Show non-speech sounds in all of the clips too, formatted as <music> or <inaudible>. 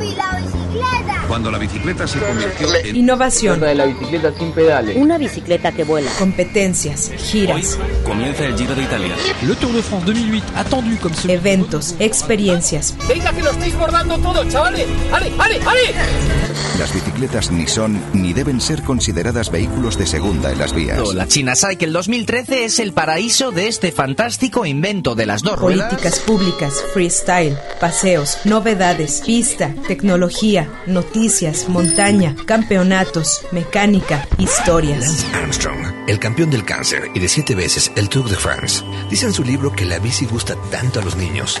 ¡Yupi, la bicicleta! Cuando la bicicleta se convirtió en... Innovación. de la bicicleta sin pedales. Una bicicleta que vuela. Competencias, giras, Comienza el Giro de Italia. Le Tour de France 2008, attendu ce eventos, experiencias. Venga que lo estáis bordando todo, chavales. ¡Ale, ale, ale! Las bicicletas ni son ni deben ser consideradas vehículos de segunda en las vías. La China Cycle 2013 es el paraíso de este fantástico invento de las dos ruedas. Políticas públicas, freestyle, paseos, novedades, pista, tecnología, noticias, montaña, campeonatos, mecánica, historias. Lance Armstrong, el campeón del cáncer y de siete veces el Tour de France, dice en su libro que la bici gusta tanto a los niños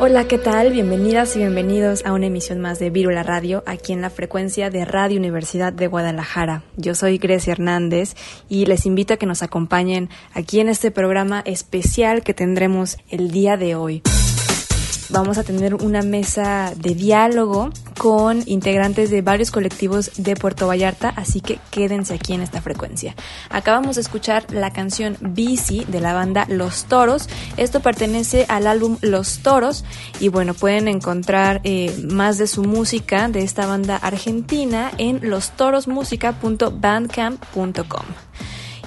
Hola, ¿qué tal? Bienvenidas y bienvenidos a una emisión más de Vírula Radio, aquí en la frecuencia de Radio Universidad de Guadalajara. Yo soy Grecia Hernández y les invito a que nos acompañen aquí en este programa especial que tendremos el día de hoy. Vamos a tener una mesa de diálogo con integrantes de varios colectivos de Puerto Vallarta, así que quédense aquí en esta frecuencia. Acabamos de escuchar la canción Bici de la banda Los Toros. Esto pertenece al álbum Los Toros y bueno, pueden encontrar eh, más de su música de esta banda argentina en lostorosmusica.bandcamp.com.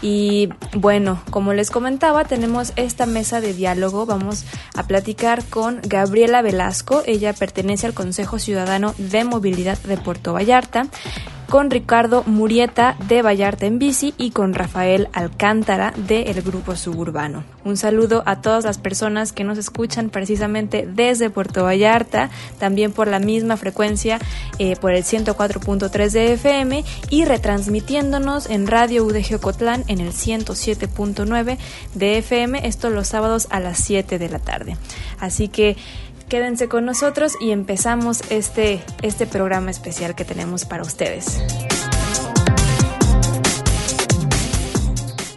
Y bueno, como les comentaba, tenemos esta mesa de diálogo. Vamos a platicar con Gabriela Velasco. Ella pertenece al Consejo Ciudadano de Movilidad de Puerto Vallarta. Con Ricardo Murieta de Vallarta en Bici y con Rafael Alcántara del Grupo Suburbano. Un saludo a todas las personas que nos escuchan precisamente desde Puerto Vallarta, también por la misma frecuencia, eh, por el 104.3 de FM y retransmitiéndonos en Radio UDG Ocotlán en el 107.9 de FM, esto los sábados a las 7 de la tarde. Así que Quédense con nosotros y empezamos este, este programa especial que tenemos para ustedes.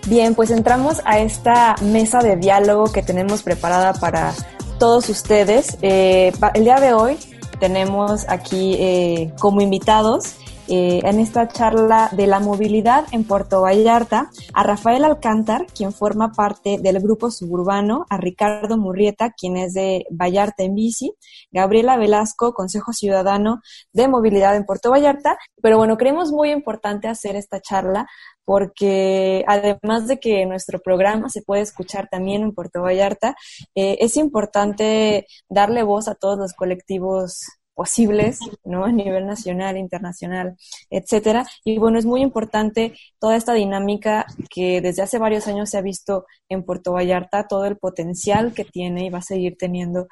Bien, pues entramos a esta mesa de diálogo que tenemos preparada para todos ustedes. Eh, el día de hoy tenemos aquí eh, como invitados eh, en esta charla de la movilidad en Puerto Vallarta a Rafael Alcántar, quien forma parte del grupo suburbano, a Ricardo Murrieta, quien es de Vallarta en bici, Gabriela Velasco, Consejo Ciudadano de Movilidad en Puerto Vallarta. Pero bueno, creemos muy importante hacer esta charla porque además de que nuestro programa se puede escuchar también en Puerto Vallarta, eh, es importante darle voz a todos los colectivos posibles, ¿no? A nivel nacional, internacional, etcétera. Y bueno, es muy importante toda esta dinámica que desde hace varios años se ha visto en Puerto Vallarta, todo el potencial que tiene y va a seguir teniendo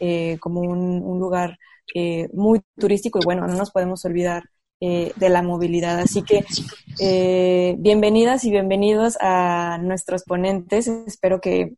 eh, como un, lugar eh, muy turístico y bueno, no nos podemos olvidar eh, de la movilidad. Así que bienvenidas y bienvenidos a nuestros ponentes. Espero que,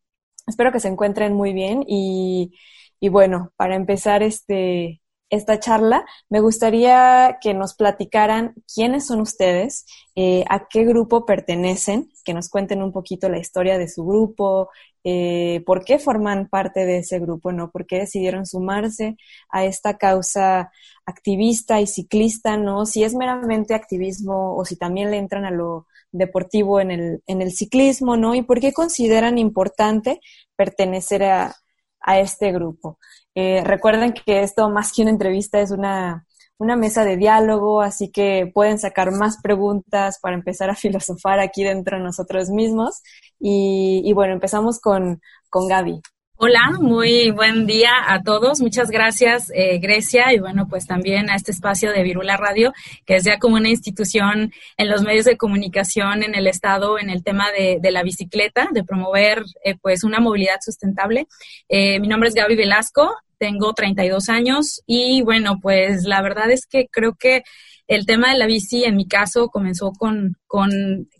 espero que se encuentren muy bien y, y bueno, para empezar este, esta charla, me gustaría que nos platicaran quiénes son ustedes, eh, a qué grupo pertenecen, que nos cuenten un poquito la historia de su grupo, eh, por qué forman parte de ese grupo, ¿no? ¿Por qué decidieron sumarse a esta causa activista y ciclista, ¿no? Si es meramente activismo o si también le entran a lo deportivo en el, en el ciclismo, ¿no? Y por qué consideran importante pertenecer a, a este grupo. Eh, recuerden que esto más que una entrevista es una, mesa de diálogo, así que pueden sacar más preguntas para empezar a <laughs> filosofar aquí dentro de nosotros mismos. Y, y bueno, empezamos con, con Gaby. Hola, muy buen día a todos. Muchas gracias, eh, Grecia, y bueno, pues también a este espacio de Virula Radio, que es ya como una institución en los medios de comunicación en el Estado en el tema de, la bicicleta, de promover eh, pues una movilidad sustentable. Eh, mi nombre es Gaby Velasco, tengo 32 años y bueno, pues la verdad es que creo que el tema de la bici en mi caso comenzó con, con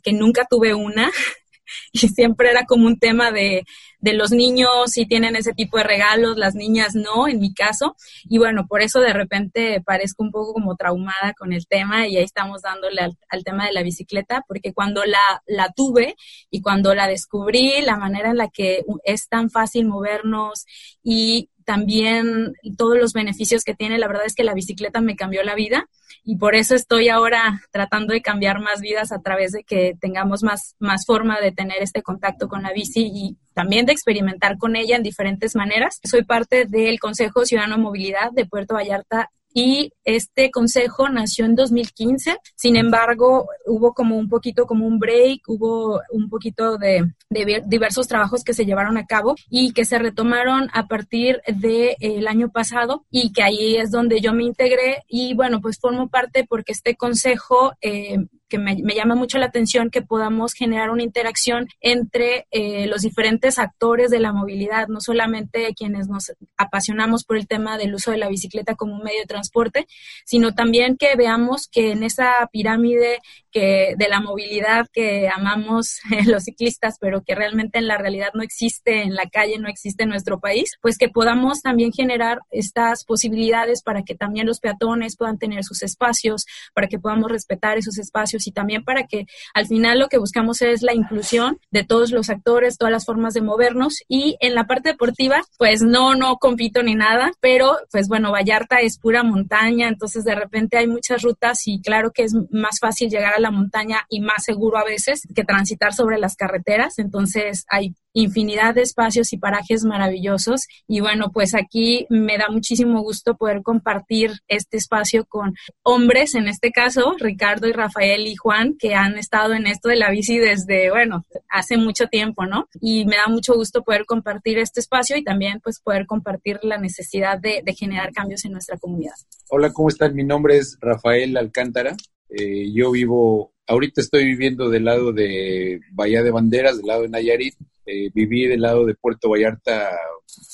que nunca tuve una <laughs> y siempre era como un tema de, de los niños si tienen ese tipo de regalos, las niñas no, en mi caso. Y bueno, por eso de repente parezco un poco como traumada con el tema y ahí estamos dándole al, al tema de la bicicleta, porque cuando la, la tuve y cuando la descubrí, la manera en la que es tan fácil movernos y también todos los beneficios que tiene, la verdad es que la bicicleta me cambió la vida y por eso estoy ahora tratando de cambiar más vidas a través de que tengamos más, más forma de tener este contacto con la bici y también de experimentar con ella en diferentes maneras. Soy parte del Consejo Ciudadano Movilidad de Puerto Vallarta y este consejo nació en 2015. Sin embargo, hubo como un poquito como un break, hubo un poquito de, diversos trabajos que se llevaron a cabo y que se retomaron a partir del el año pasado y que ahí es donde yo me integré y bueno, pues formo parte porque este consejo eh, que me, llama mucho la atención que podamos generar una interacción entre eh, los diferentes actores de la movilidad, no solamente quienes nos apasionamos por el tema del uso de la bicicleta como un medio de transporte, sino también que veamos que en esa pirámide que de la movilidad que amamos <laughs> los ciclistas, pero que realmente en la realidad no existe en la calle, no existe en nuestro país, pues que podamos también generar estas posibilidades para que también los peatones puedan tener sus espacios, para que podamos respetar esos espacios y también para que al final lo que buscamos es la inclusión de todos los actores, todas las formas de movernos. Y en la parte deportiva, pues no, no compito ni nada, pero pues bueno, Vallarta es pura montaña, entonces de repente hay muchas rutas y claro que es más fácil llegar a la montaña y más seguro a veces que transitar sobre las carreteras, entonces hay infinidad de espacios y parajes maravillosos. Y bueno, pues aquí me da muchísimo gusto poder compartir este espacio con hombres, en este caso, Ricardo y Rafael y Juan, que han estado en esto de la bici desde, bueno, hace mucho tiempo, ¿no? Y me da mucho gusto poder compartir este espacio y también pues poder compartir la necesidad de, generar cambios en nuestra comunidad. Hola, ¿cómo están? Mi nombre es Rafael Alcántara. Eh, yo vivo, ahorita estoy viviendo del lado de Bahía de Banderas, del lado de Nayarit, eh, viví del lado de Puerto Vallarta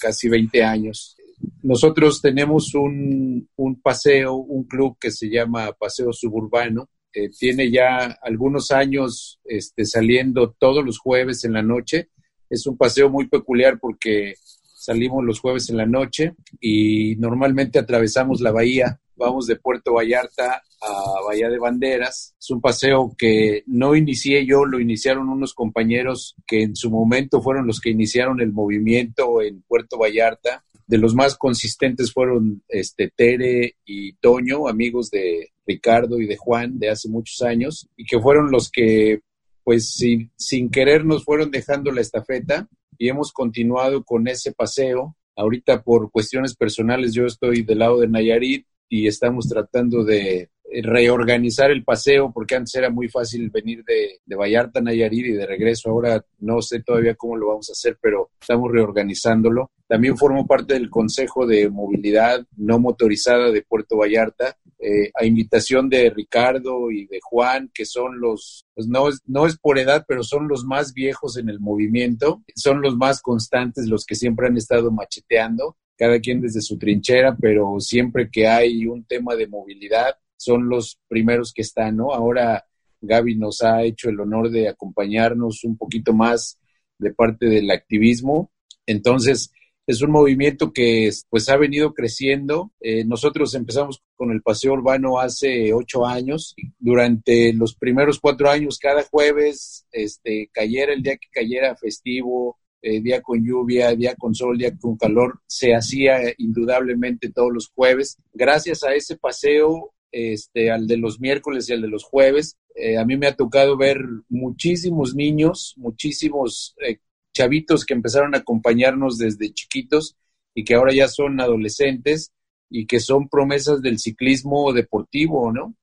casi 20 años. Nosotros tenemos un, paseo, un club que se llama Paseo Suburbano. Eh, tiene ya algunos años este, saliendo todos los jueves en la noche. Es un paseo muy peculiar porque salimos los jueves en la noche y normalmente atravesamos la bahía, vamos de Puerto Vallarta a Bahía de Banderas. Es un paseo que no inicié yo, lo iniciaron unos compañeros que en su momento fueron los que iniciaron el movimiento en Puerto Vallarta. De los más consistentes fueron este, Tere y Toño, amigos de Ricardo y de Juan de hace muchos años, y que fueron los que, pues sin, sin querer, nos fueron dejando la estafeta y hemos continuado con ese paseo. Ahorita por cuestiones personales yo estoy del lado de Nayarit y estamos tratando de reorganizar el paseo, porque antes era muy fácil venir de, de, Vallarta a Nayarit y de regreso. Ahora no sé todavía cómo lo vamos a hacer, pero estamos reorganizándolo. También formo parte del Consejo de Movilidad No Motorizada de Puerto Vallarta, eh, a invitación de Ricardo y de Juan, que son los, pues no, es, no es por edad, pero son los más viejos en el movimiento, son los más constantes, los que siempre han estado macheteando cada quien desde su trinchera, pero siempre que hay un tema de movilidad, son los primeros que están, ¿no? Ahora Gaby nos ha hecho el honor de acompañarnos un poquito más de parte del activismo. Entonces, es un movimiento que pues ha venido creciendo. Eh, nosotros empezamos con el paseo urbano hace ocho años. Durante los primeros cuatro años, cada jueves, este, cayera el día que cayera festivo, eh, día con lluvia, día con sol, día con calor, se hacía indudablemente todos los jueves. Gracias a ese paseo este, al de los miércoles y al de los jueves. Eh, a mí me ha tocado ver muchísimos niños, muchísimos eh, chavitos que empezaron a acompañarnos desde chiquitos y que ahora ya son adolescentes y que son promesas del ciclismo deportivo, ¿no?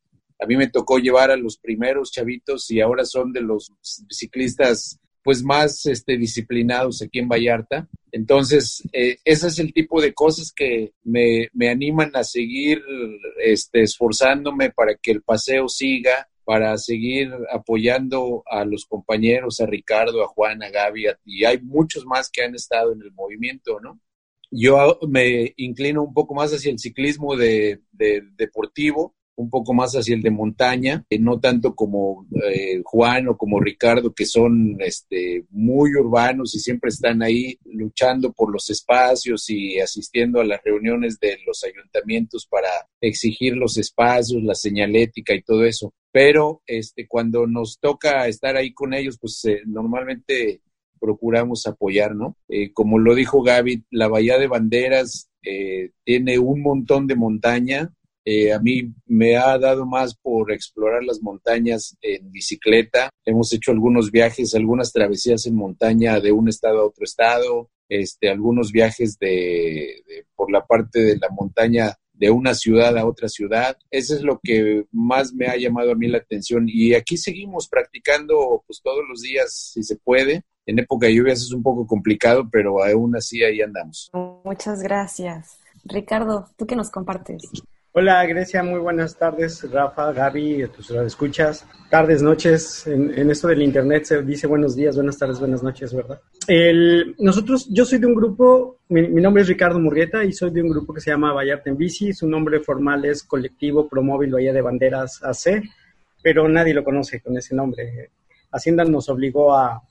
A mí me tocó llevar a los primeros chavitos y ahora son de los ciclistas pues más este, disciplinados aquí en Vallarta. Entonces, eh, ese es el tipo de cosas que me, me animan a seguir este, esforzándome para que el paseo siga, para seguir apoyando a los compañeros, a Ricardo, a Juan, a Gaby, y hay muchos más que han estado en el movimiento, ¿no? Yo me inclino un poco más hacia el ciclismo de, de deportivo, un poco más hacia el de montaña, eh, no tanto como eh, Juan o como Ricardo, que son este, muy urbanos y siempre están ahí luchando por los espacios y asistiendo a las reuniones de los ayuntamientos para exigir los espacios, la señalética y todo eso. Pero este, cuando nos toca estar ahí con ellos, pues eh, normalmente procuramos apoyar, ¿no? como lo dijo Gaby, la Bahía de Banderas tiene un montón de montaña, eh, a mí me ha dado más por explorar las montañas en bicicleta. Hemos hecho algunos viajes, algunas travesías en montaña de un estado a otro estado, este, algunos viajes de, por la parte de la montaña de una ciudad a otra ciudad. Eso es lo que más me ha llamado a mí la atención. Y aquí seguimos practicando pues todos los días, si se puede. En época de lluvias es un poco complicado, pero aún así ahí andamos. Muchas gracias. Ricardo, ¿tú qué nos compartes? Hola Grecia, muy buenas tardes. Rafa, Gaby, tus escuchas. Tardes, noches. En, esto del internet se dice buenos días, buenas tardes, buenas noches, ¿verdad? Nosotros, yo soy de un grupo, mi, nombre es Ricardo Murrieta y soy de un grupo que se llama Vallarta en Bici. Su nombre formal es Colectivo Promóvil Bahía de Banderas AC, pero nadie lo conoce con ese nombre. Hacienda nos obligó a,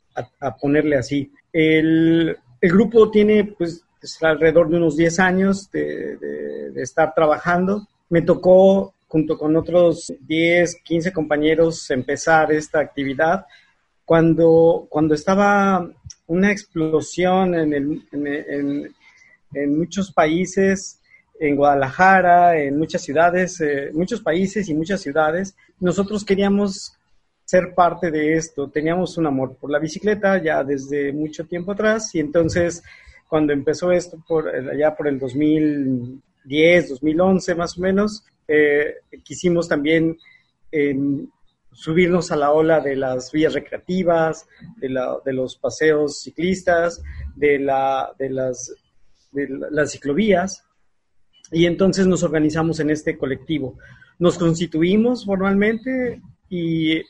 ponerle así. El grupo tiene, pues, alrededor de unos 10 años de, estar trabajando. Me tocó, junto con otros 10, 15 compañeros, empezar esta actividad. Cuando, cuando estaba una explosión en, en, muchos países, en Guadalajara, en muchas ciudades, eh, muchos países y muchas ciudades, nosotros queríamos ser parte de esto. Teníamos un amor por la bicicleta ya desde mucho tiempo atrás y entonces cuando empezó esto por allá por el 2010, 2011 más o menos, eh, quisimos también subirnos a la ola de las vías recreativas, de, la, de los paseos ciclistas, de, la, de, las, de las ciclovías, y entonces nos organizamos en este colectivo. Nos constituimos formalmente y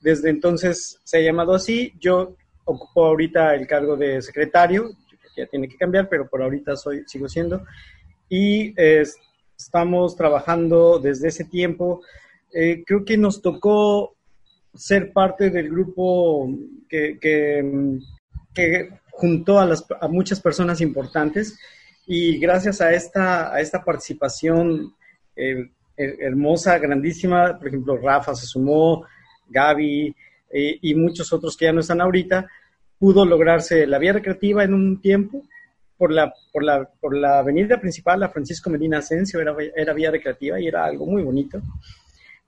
desde entonces se ha llamado así. Yo ocupo ahorita el cargo de secretario, ya tiene que cambiar, pero por ahorita soy, sigo siendo. Y estamos trabajando desde ese tiempo. Eh, creo que nos tocó ser parte del grupo que, que, juntó a, las, a muchas personas importantes y gracias a esta, a esta participación eh, hermosa, grandísima, por ejemplo, Rafa se sumó, Gaby eh, y muchos otros que ya no están ahorita, pudo lograrse la vía recreativa en un tiempo por la, por la, por la avenida principal, la Francisco Medina Asensio, era, era vía recreativa y era algo muy bonito.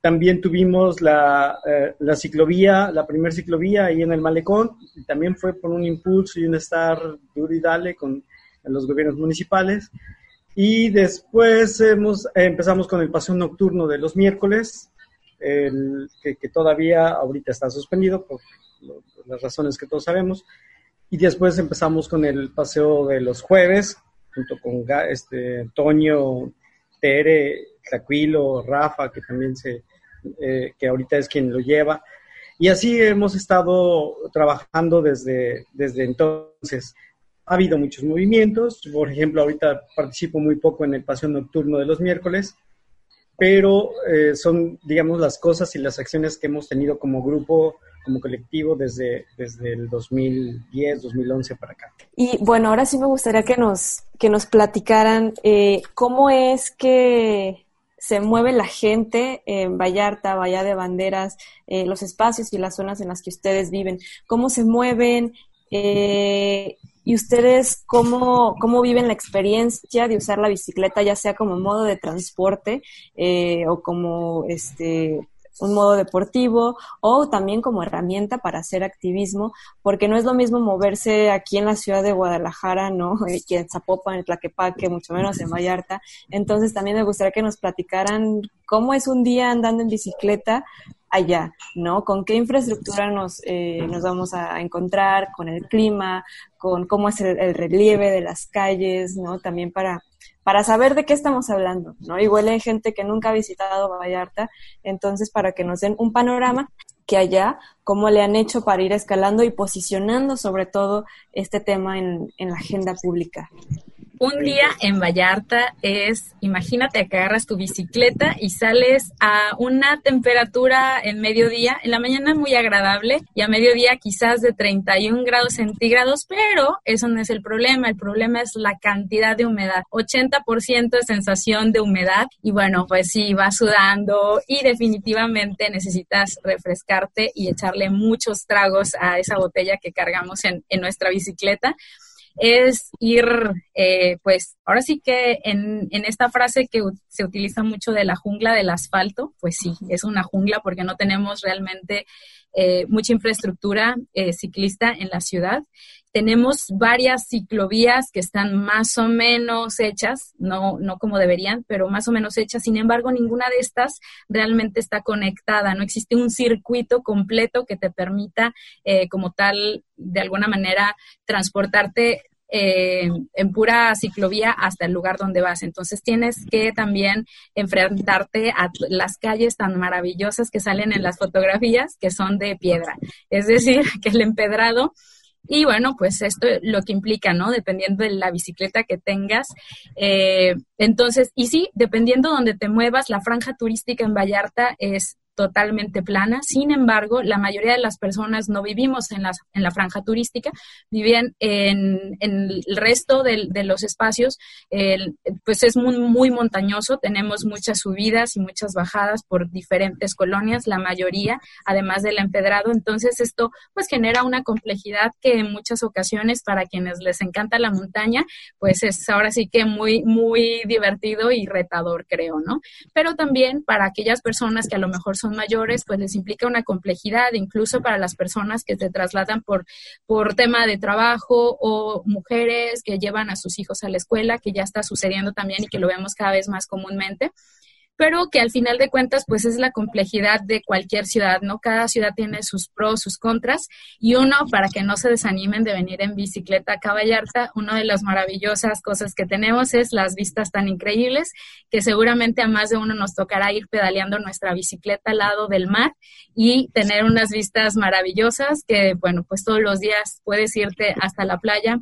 También tuvimos la, eh, la ciclovía, la primer ciclovía ahí en el malecón, también fue por un impulso y un estar duro y dale con los gobiernos municipales. Y después hemos, empezamos con el paseo nocturno de los miércoles, el, que, que, todavía ahorita está suspendido por, las razones que todos sabemos. Y después empezamos con el paseo de los jueves, junto con este, Toño, Tere, Jaquilo, Rafa, que también se, eh, que ahorita es quien lo lleva. Y así hemos estado trabajando desde, desde entonces. Ha habido muchos movimientos, por ejemplo, ahorita participo muy poco en el paseo nocturno de los miércoles, pero eh, son, digamos, las cosas y las acciones que hemos tenido como grupo, como colectivo desde, desde el 2010, 2011 para acá. Y bueno, ahora sí me gustaría que nos, que nos platicaran eh, cómo es que se mueve la gente en Vallarta, Bahía de Banderas, eh, los espacios y las zonas en las que ustedes viven, cómo se mueven eh, y ustedes cómo, cómo viven la experiencia de usar la bicicleta, ya sea como modo de transporte eh, o como este un modo deportivo o también como herramienta para hacer activismo, porque no es lo mismo moverse aquí en la ciudad de Guadalajara, ¿no? <laughs> Que en Zapopan, en Tlaquepaque, mucho menos en Vallarta. Entonces también me gustaría que nos platicaran cómo es un día andando en bicicleta allá, ¿no? Con qué infraestructura nos, eh, nos vamos a encontrar, con el clima, con cómo es el, relieve de las calles, ¿no? También para, para saber de qué estamos hablando, ¿no? Igual hay gente que nunca ha visitado Vallarta, entonces para que nos den un panorama que allá, cómo le han hecho para ir escalando y posicionando sobre todo este tema en, en la agenda pública. Un día en Vallarta es, imagínate que agarras tu bicicleta y sales a una temperatura en mediodía, en la mañana muy agradable y a mediodía quizás de 31 grados centígrados, pero eso no es el problema, el problema es la cantidad de humedad, 80% de sensación de humedad y bueno, pues sí, vas sudando y definitivamente necesitas refrescarte y echarle muchos tragos a esa botella que cargamos en, en nuestra bicicleta es ir, eh, pues ahora sí que en, en, esta frase que se utiliza mucho de la jungla del asfalto, pues sí, es una jungla porque no tenemos realmente eh, mucha infraestructura eh, ciclista en la ciudad. Tenemos varias ciclovías que están más o menos hechas, no, no como deberían, pero más o menos hechas. Sin embargo, ninguna de estas realmente está conectada. No existe un circuito completo que te permita, eh, como tal, de alguna manera, transportarte eh, en pura ciclovía hasta el lugar donde vas. Entonces tienes que también enfrentarte a las calles tan maravillosas que salen en las fotografías, que son de piedra. Es decir, <laughs> que el empedrado y bueno, pues esto lo que implica, ¿no? Dependiendo de la bicicleta que tengas. Eh, entonces, y sí, dependiendo donde te muevas, la franja turística en Vallarta es totalmente plana. Sin embargo, la mayoría de las personas no vivimos en la, en la franja turística, viven en, el resto de, los espacios, pues es muy, muy montañoso, tenemos muchas subidas y muchas bajadas por diferentes colonias, la mayoría, además del empedrado. Entonces, esto pues genera una complejidad que en muchas ocasiones para quienes les encanta la montaña, pues es ahora sí que muy, muy divertido y retador, creo, ¿no? Pero también para aquellas personas que a lo mejor son mayores, pues les implica una complejidad, incluso para las personas que se trasladan por, por tema de trabajo o mujeres que llevan a sus hijos a la escuela, que ya está sucediendo también y que lo vemos cada vez más comúnmente pero que al final de cuentas pues es la complejidad de cualquier ciudad, ¿no? Cada ciudad tiene sus pros, sus contras y uno para que no se desanimen de venir en bicicleta a Caballarta, una de las maravillosas cosas que tenemos es las vistas tan increíbles que seguramente a más de uno nos tocará ir pedaleando nuestra bicicleta al lado del mar y tener unas vistas maravillosas que bueno, pues todos los días puedes irte hasta la playa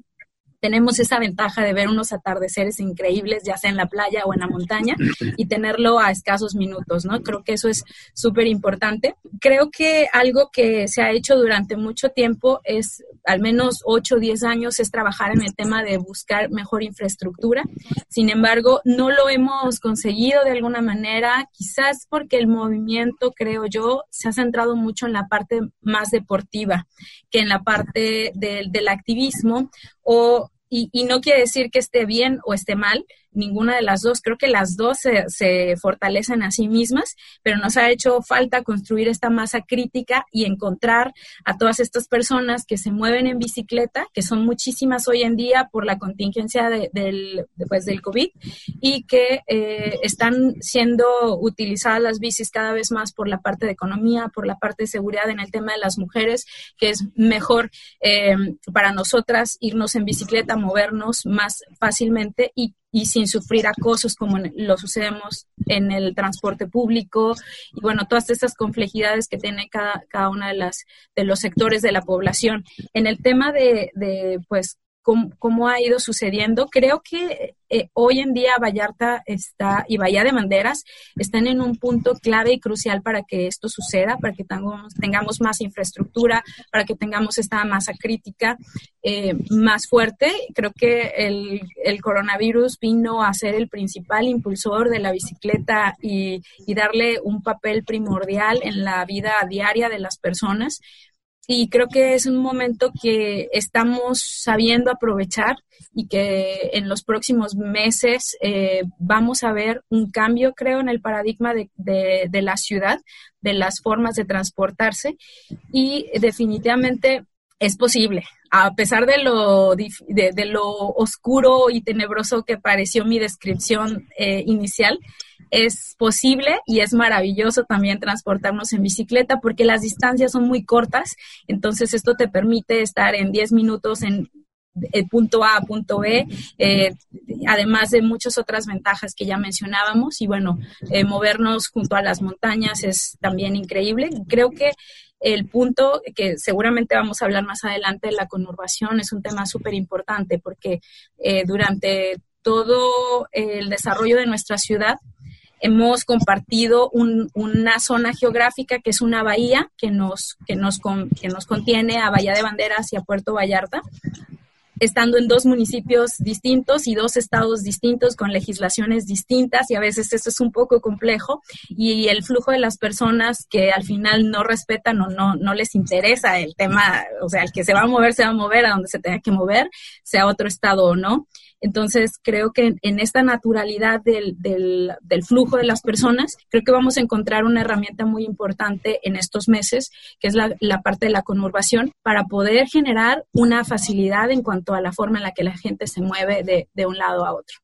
tenemos esa ventaja de ver unos atardeceres increíbles, ya sea en la playa o en la montaña, <clears throat> y tenerlo a escasos minutos, ¿no? Creo que eso es súper importante. Creo que algo que se ha hecho durante mucho tiempo es al menos 8 o 10 años es trabajar en el tema de buscar mejor infraestructura. Sin embargo, no lo hemos conseguido de alguna manera, quizás porque el movimiento, creo yo, se ha centrado mucho en la parte más deportiva que en la parte del, del activismo o y, y, no quiere decir que esté bien o esté mal, ninguna de las dos. Creo que las dos se, fortalecen a sí mismas, pero nos ha hecho falta construir esta masa crítica y encontrar a todas estas personas que se mueven en bicicleta, que son muchísimas hoy en día por la contingencia de, del, pues, del COVID y que eh, están siendo utilizadas las bicis cada vez más por la parte de economía, por la parte de seguridad en el tema de las mujeres, que es mejor eh, para nosotras irnos en bicicleta, movernos más fácilmente y y sin sufrir acosos como lo sucedemos en el transporte público y bueno, todas estas complejidades que tiene cada, cada una de las de los sectores de la población. En el tema de, de pues cómo, ha ido sucediendo. Creo que eh, hoy en día Vallarta está y Bahía de Banderas están en un punto clave y crucial para que esto suceda, para que tengamos, tengamos más infraestructura, para que tengamos esta masa crítica eh, más fuerte. Creo que el, coronavirus vino a ser el principal impulsor de la bicicleta y darle un papel primordial en la vida diaria de las personas y creo que es un momento que estamos sabiendo aprovechar y que en los próximos meses eh, vamos a ver un cambio, creo, en el paradigma de, de, la ciudad, de las formas de transportarse y definitivamente es posible. A pesar de lo, de, de lo oscuro y tenebroso que pareció mi descripción eh, inicial, es posible y es maravilloso también transportarnos en bicicleta porque las distancias son muy cortas, entonces esto te permite estar en 10 minutos en el punto A punto B, eh, además de muchas otras ventajas que ya mencionábamos. Y bueno, eh, movernos junto a las montañas es también increíble. Creo que el punto que seguramente vamos a hablar más adelante, la conurbación, es un tema súper importante porque eh, durante todo el desarrollo de nuestra ciudad, hemos compartido una zona geográfica que es una bahía que nos, que, nos, que nos contiene a Bahía de Banderas y a Puerto Vallarta, estando en dos municipios distintos y dos estados distintos con legislaciones distintas y a veces eso es un poco complejo y el flujo de las personas que al final no respetan o no, no les interesa el tema, o sea, el que se va a mover se va a mover a donde se tenga que mover, sea otro estado o no. Entonces, creo que en esta naturalidad del, del, del, flujo de las personas, creo que vamos a encontrar una herramienta muy importante en estos meses, que es la, la parte de la conurbación, para poder generar una facilidad en cuanto a la forma en la que la gente se mueve de, de un lado a otro.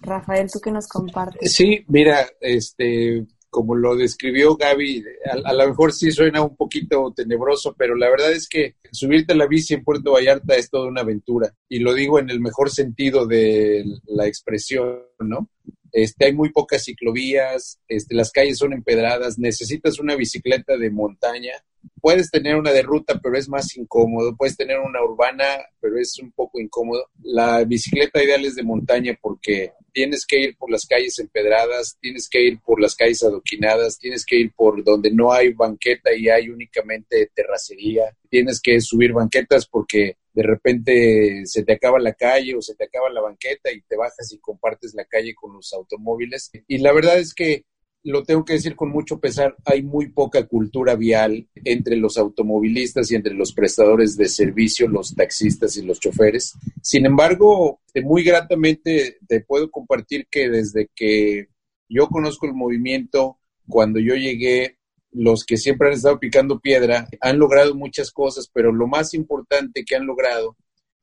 Rafael, ¿tú qué nos compartes? Sí, mira, este, como lo describió Gaby, a, lo mejor sí suena un poquito tenebroso, pero la verdad es que subirte a la bici en Puerto Vallarta es toda una aventura. Y lo digo en el mejor sentido de la expresión, ¿no? Este, hay muy pocas ciclovías, este, las calles son empedradas, necesitas una bicicleta de montaña. Puedes tener una de ruta, pero es más incómodo. Puedes tener una urbana, pero es un poco incómodo. La bicicleta ideal es de montaña porque tienes que ir por las calles empedradas, tienes que ir por las calles adoquinadas, tienes que ir por donde no hay banqueta y hay únicamente terracería, tienes que subir banquetas porque de repente se te acaba la calle o se te acaba la banqueta y te bajas y compartes la calle con los automóviles. Y la verdad es que lo tengo que decir con mucho pesar, hay muy poca cultura vial entre los automovilistas y entre los prestadores de servicio, los taxistas y los choferes. Sin embargo, muy gratamente te puedo compartir que desde que yo conozco el movimiento, cuando yo llegué, los que siempre han estado picando piedra han logrado muchas cosas, pero lo más importante que han logrado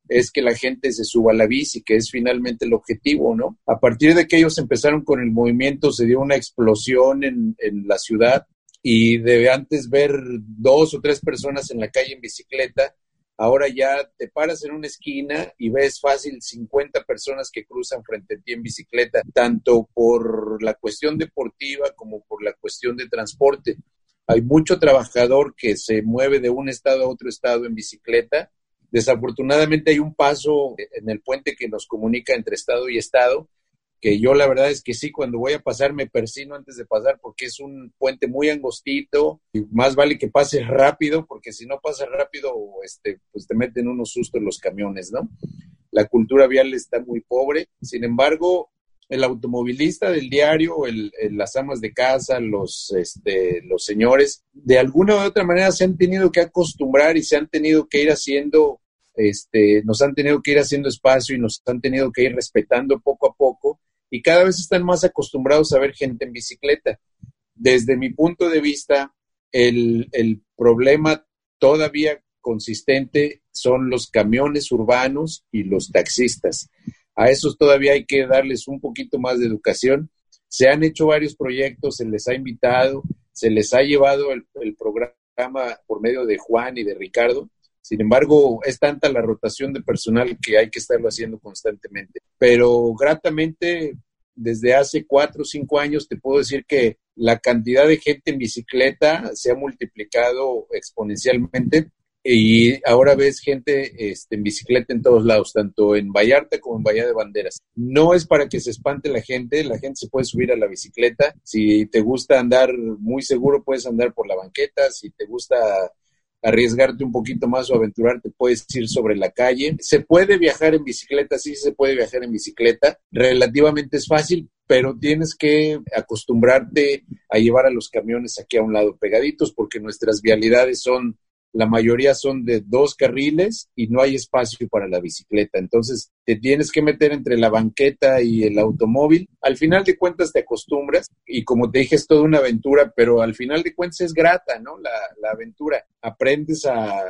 es que la gente se suba a la bici, que es finalmente el objetivo, ¿no? A partir de que ellos empezaron con el movimiento, se dio una explosión en, en la ciudad y de antes ver dos o tres personas en la calle en bicicleta, ahora ya te paras en una esquina y ves fácil 50 personas que cruzan frente a ti en bicicleta, tanto por la cuestión deportiva como por la cuestión de transporte. Hay mucho trabajador que se mueve de un estado a otro estado en bicicleta Desafortunadamente hay un paso en el puente que nos comunica entre Estado y Estado que yo la verdad es que sí, cuando voy a pasar me persino antes de pasar porque es un puente muy angostito y más vale que pase rápido porque si no pasa rápido, este, pues te meten unos sustos los camiones, ¿no? La cultura vial está muy pobre, sin embargo, el automovilista del diario, el, las amas de casa, los, este, los señores, de alguna u otra manera se han tenido que acostumbrar y se han tenido que ir haciendo, este, nos han tenido que ir haciendo espacio y nos han tenido que ir respetando poco a poco y cada vez están más acostumbrados a ver gente en bicicleta. Desde mi punto de vista, el, el problema todavía consistente son los camiones urbanos y los taxistas. A esos todavía hay que darles un poquito más de educación. Se han hecho varios proyectos, se les ha invitado, se les ha llevado el, programa por medio de Juan y de Ricardo. Sin embargo, es tanta la rotación de personal que hay que estarlo haciendo constantemente. Pero gratamente, desde hace cuatro o cinco años, te puedo decir que la cantidad de gente en bicicleta se ha multiplicado exponencialmente y ahora ves gente este, en bicicleta en todos lados, tanto en Vallarta como en Bahía de Banderas. No es para que se espante la gente, la gente se puede subir a la bicicleta. Si te gusta andar muy seguro, puedes andar por la banqueta. Si te gusta arriesgarte un poquito más o aventurarte, puedes ir sobre la calle. Se puede viajar en bicicleta, sí se puede viajar en bicicleta. Relativamente es fácil, pero tienes que acostumbrarte a llevar a los camiones aquí a un lado pegaditos porque nuestras vialidades son la mayoría son de dos carriles y no hay espacio para la bicicleta. Entonces te tienes que meter entre la banqueta y el automóvil. Al final de cuentas te acostumbras y como te dije es toda una aventura, pero al final de cuentas es grata, ¿no? La, aventura. Aprendes a,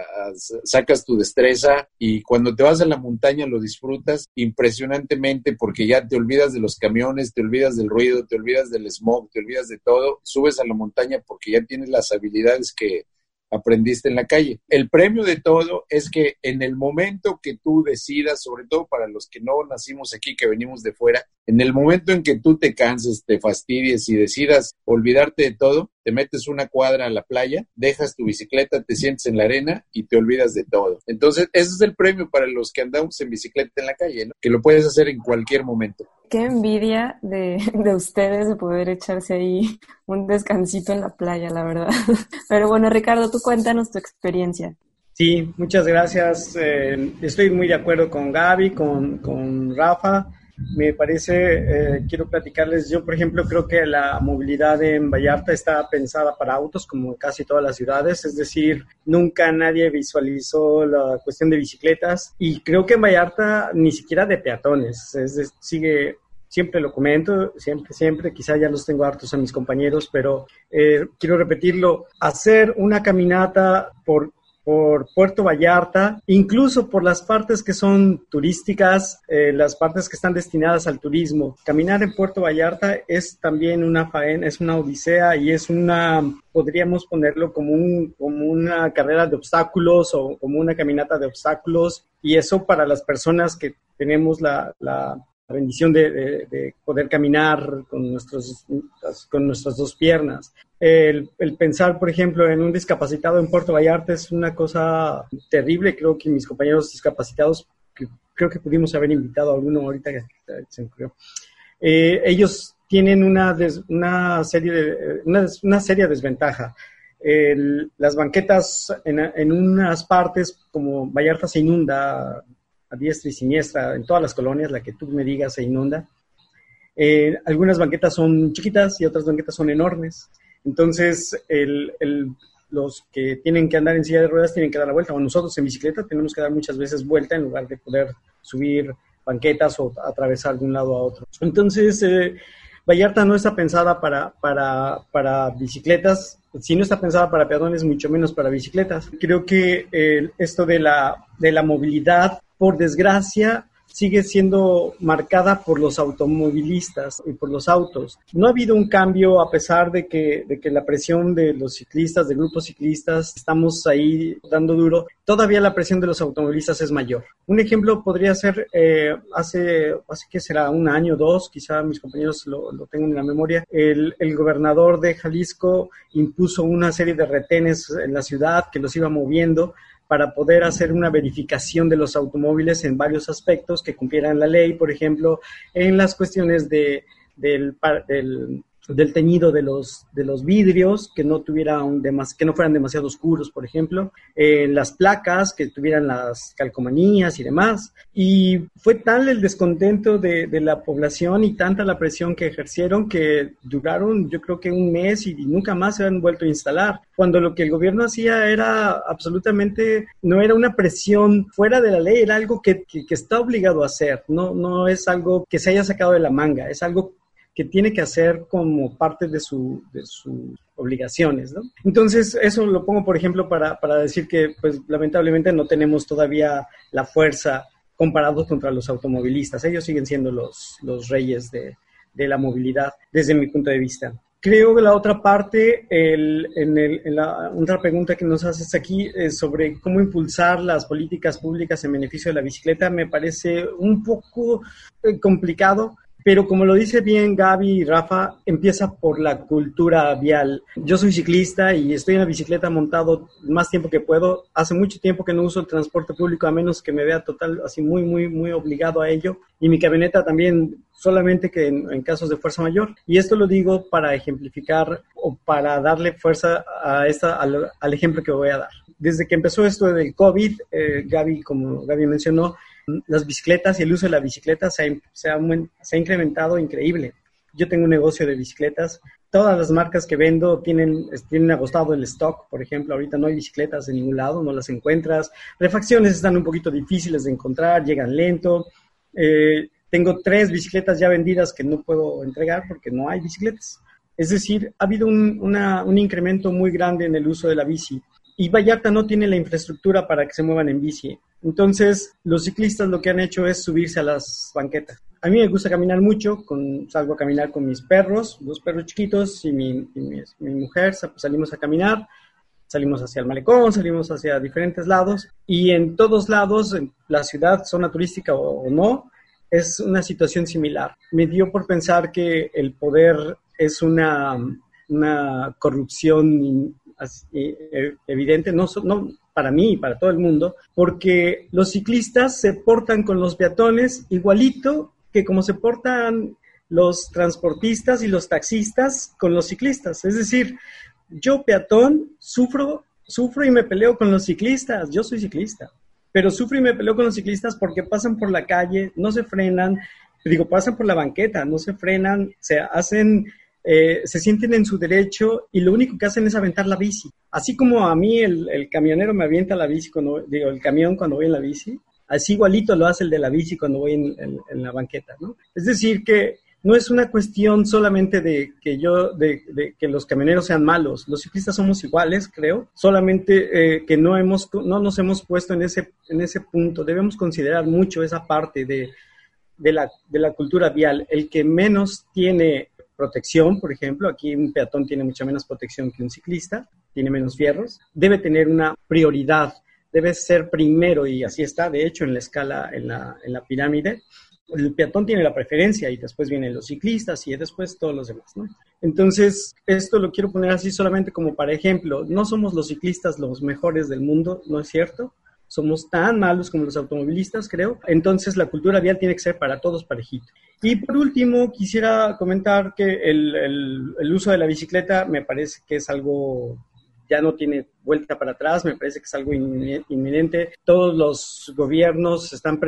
sacas tu destreza y cuando te vas a la montaña lo disfrutas impresionantemente porque ya te olvidas de los camiones, te olvidas del ruido, te olvidas del smog, te olvidas de todo. Subes a la montaña porque ya tienes las habilidades que aprendiste en la calle. El premio de todo es que en el momento que tú decidas, sobre todo para los que no nacimos aquí, que venimos de fuera, en el momento en que tú te canses, te fastidies y decidas olvidarte de todo, te metes una cuadra a la playa, dejas tu bicicleta, te sientes en la arena y te olvidas de todo. Entonces, ese es el premio para los que andamos en bicicleta en la calle, que lo puedes hacer en cualquier momento. Qué envidia de, de ustedes de poder echarse ahí un descansito en la playa, la verdad. <laughs> Pero bueno, Ricardo, tú cuéntanos tu experiencia. Sí, muchas gracias. Eh, estoy muy de acuerdo con Gaby, con, con Rafa me parece, eh, quiero platicarles, yo por ejemplo creo que la movilidad en Vallarta está pensada para autos como casi todas las ciudades, es decir, nunca nadie visualizó la cuestión de bicicletas y creo que en Vallarta ni siquiera de peatones, es sigue siempre lo comento, siempre, siempre, quizá ya los tengo hartos a mis compañeros, pero eh, quiero repetirlo, hacer una caminata por por Puerto Vallarta, incluso por las partes que son turísticas, eh, las partes que están destinadas al turismo. Caminar en Puerto Vallarta es también una faena, es una odisea y es una, podríamos ponerlo como, un, como una carrera de obstáculos o como una caminata de obstáculos y eso para las personas que tenemos la, bendición de, poder caminar con, nuestros, con nuestras dos piernas. El, pensar, por ejemplo, en un discapacitado en Puerto Vallarta es una cosa terrible. Creo que mis compañeros discapacitados, creo que pudimos haber invitado a alguno ahorita que se ocurrió, eh, ellos tienen una, serie de, una, seria desventaja. las banquetas en, unas partes como Vallarta se inunda diestra y siniestra en todas las colonias, la que tú me digas se inunda. Eh, algunas banquetas son chiquitas y otras banquetas son enormes. Entonces, los que tienen que andar en silla de ruedas tienen que dar la vuelta, o nosotros en bicicleta tenemos que dar muchas veces vuelta en lugar de poder subir banquetas o atravesar de un lado a otro. Entonces, eh, Vallarta no está pensada para, para, para bicicletas, si no está pensada para peatones, mucho menos para bicicletas. Creo que eh, esto de la, de la movilidad por desgracia, sigue siendo marcada por los automovilistas y por los autos. No ha habido un cambio a pesar de que, de que la presión de los ciclistas, de grupos ciclistas, estamos ahí dando duro. Todavía la presión de los automovilistas es mayor. Un ejemplo podría ser eh, hace, hace que será un año dos, quizá mis compañeros lo, lo tengan en la memoria, el, el gobernador de Jalisco impuso una serie de retenes en la ciudad que los iba moviendo para poder hacer una verificación de los automóviles en varios aspectos que cumplieran la ley, por ejemplo, en las cuestiones de, del, del del teñido de los, de los vidrios, que no, tuvieran que no fueran demasiado oscuros, por ejemplo, eh, las placas, que tuvieran las calcomanías y demás. Y fue tal el descontento de, de, la población y tanta la presión que ejercieron que duraron yo creo que un mes y, nunca más se han vuelto a instalar. Cuando lo que el gobierno hacía era absolutamente, no era una presión fuera de la ley, era algo que, que, que está obligado a hacer, no, no es algo que se haya sacado de la manga, es algo que tiene que hacer como parte de, su, de sus obligaciones, ¿no? Entonces, eso lo pongo, por ejemplo, para, para decir que, pues, lamentablemente no tenemos todavía la fuerza comparados contra los automovilistas. Ellos siguen siendo los, los reyes de, de la movilidad, desde mi punto de vista. Creo que la otra parte, el, en, el, en, la otra pregunta que nos haces aquí es sobre cómo impulsar las políticas públicas en beneficio de la bicicleta, me parece un poco eh, complicado pero como lo dice bien Gaby y Rafa, empieza por la cultura vial. Yo soy ciclista y estoy en la bicicleta montado más tiempo que puedo. Hace mucho tiempo que no uso el transporte público a menos que me vea total, así muy, muy, muy obligado a ello. Y mi camioneta también solamente que en, casos de fuerza mayor. Y esto lo digo para ejemplificar o para darle fuerza a esta, al, ejemplo que voy a dar. Desde que empezó esto del COVID, eh, Gaby, como Gaby mencionó, las bicicletas y el uso de la bicicleta se ha, se ha, incrementado increíble. Yo tengo un negocio de bicicletas. Todas las marcas que vendo tienen, agostado el stock. Por ejemplo, ahorita no hay bicicletas de ningún lado, no las encuentras. Refacciones están un poquito difíciles de encontrar, llegan lento. Eh, tengo tres bicicletas ya vendidas que no puedo entregar porque no hay bicicletas. Es decir, ha habido un, un incremento muy grande en el uso de la bici y Vallarta no tiene la infraestructura para que se muevan en bici. Entonces, los ciclistas lo que han hecho es subirse a las banquetas. A mí me gusta caminar mucho, con, salgo a caminar con mis perros, dos perros chiquitos y mi, mujer, salimos a caminar, salimos hacia el malecón, salimos hacia diferentes lados y en todos lados, en la ciudad, zona turística o, no, es una situación similar. Me dio por pensar que el poder es una, corrupción eh, evidente, no, no para mí y para todo el mundo, porque los ciclistas se portan con los peatones igualito que como se portan los transportistas y los taxistas con los ciclistas. Es decir, yo peatón sufro, sufro y me peleo con los ciclistas, yo soy ciclista, pero sufro y me peleo con los ciclistas porque pasan por la calle, no se frenan, digo, pasan por la banqueta, no se frenan, se hacen eh, se sienten en su derecho y lo único que hacen es aventar la bici. Así como a mí el, camionero me avienta la bici cuando, digo, el camión cuando voy en la bici, así igualito lo hace el de la bici cuando voy en, la banqueta, ¿no? Es decir, que no es una cuestión solamente de que yo, de, que los camioneros sean malos. Los ciclistas somos iguales, creo. Solamente eh, que no hemos, no nos hemos puesto en ese, en ese punto. Debemos considerar mucho esa parte de, de la, de la cultura vial. El que menos tiene protección, por ejemplo, aquí un peatón tiene mucha menos protección que un ciclista, tiene menos fierros, debe tener una prioridad, debe ser primero, y así está, de hecho, en la escala, en la, pirámide, el peatón tiene la preferencia y después vienen los ciclistas y después todos los demás. Entonces, esto lo quiero poner así solamente como para ejemplo. No somos los ciclistas los mejores del mundo, ¿no es cierto? Somos tan malos como los automovilistas, creo. Entonces la cultura vial tiene que ser para todos parejito. Y por último, quisiera comentar que el, el, uso de la bicicleta me parece que es algo ya no tiene vuelta para atrás, me parece que es algo inminente. Todos los gobiernos están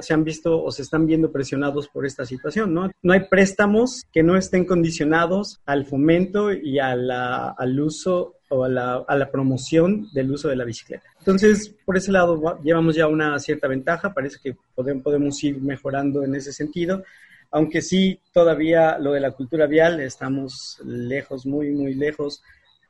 se han visto o se están viendo presionados por esta situación, ¿no? No hay préstamos que no estén condicionados al fomento y a la, al uso o a la, a la, promoción del uso de la bicicleta. Entonces, por ese lado, llevamos ya una cierta ventaja, parece que podemos, podemos ir mejorando en ese sentido, aunque sí, todavía lo de la cultura vial, estamos lejos, muy, muy lejos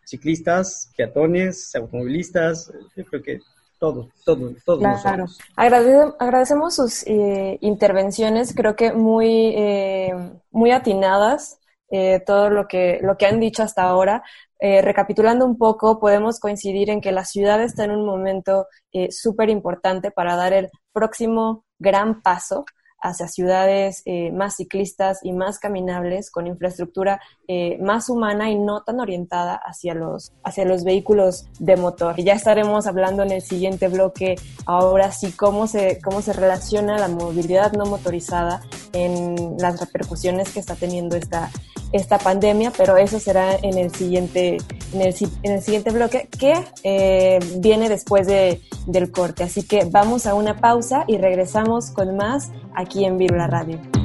ciclistas, peatones, automovilistas, yo creo que todos, todos, todos claro. agradecemos sus eh, intervenciones, creo que muy, eh, muy atinadas, eh, todo lo que, lo que han dicho hasta ahora. recapitulando un poco, podemos coincidir en que la ciudad está en un momento súper importante para dar el próximo gran paso hacia ciudades eh, más ciclistas y más caminables, con infraestructura eh, más humana y no tan orientada hacia los, hacia los vehículos de motor. Ya estaremos hablando en el siguiente bloque ahora sí cómo se, cómo se relaciona la movilidad no motorizada en las repercusiones que está teniendo esta, esta pandemia, pero eso será en el siguiente, en el, en el siguiente bloque que eh, viene después de, del corte. Así que vamos a una pausa y regresamos con más aquí en Virula Radio.